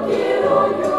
quiero yo.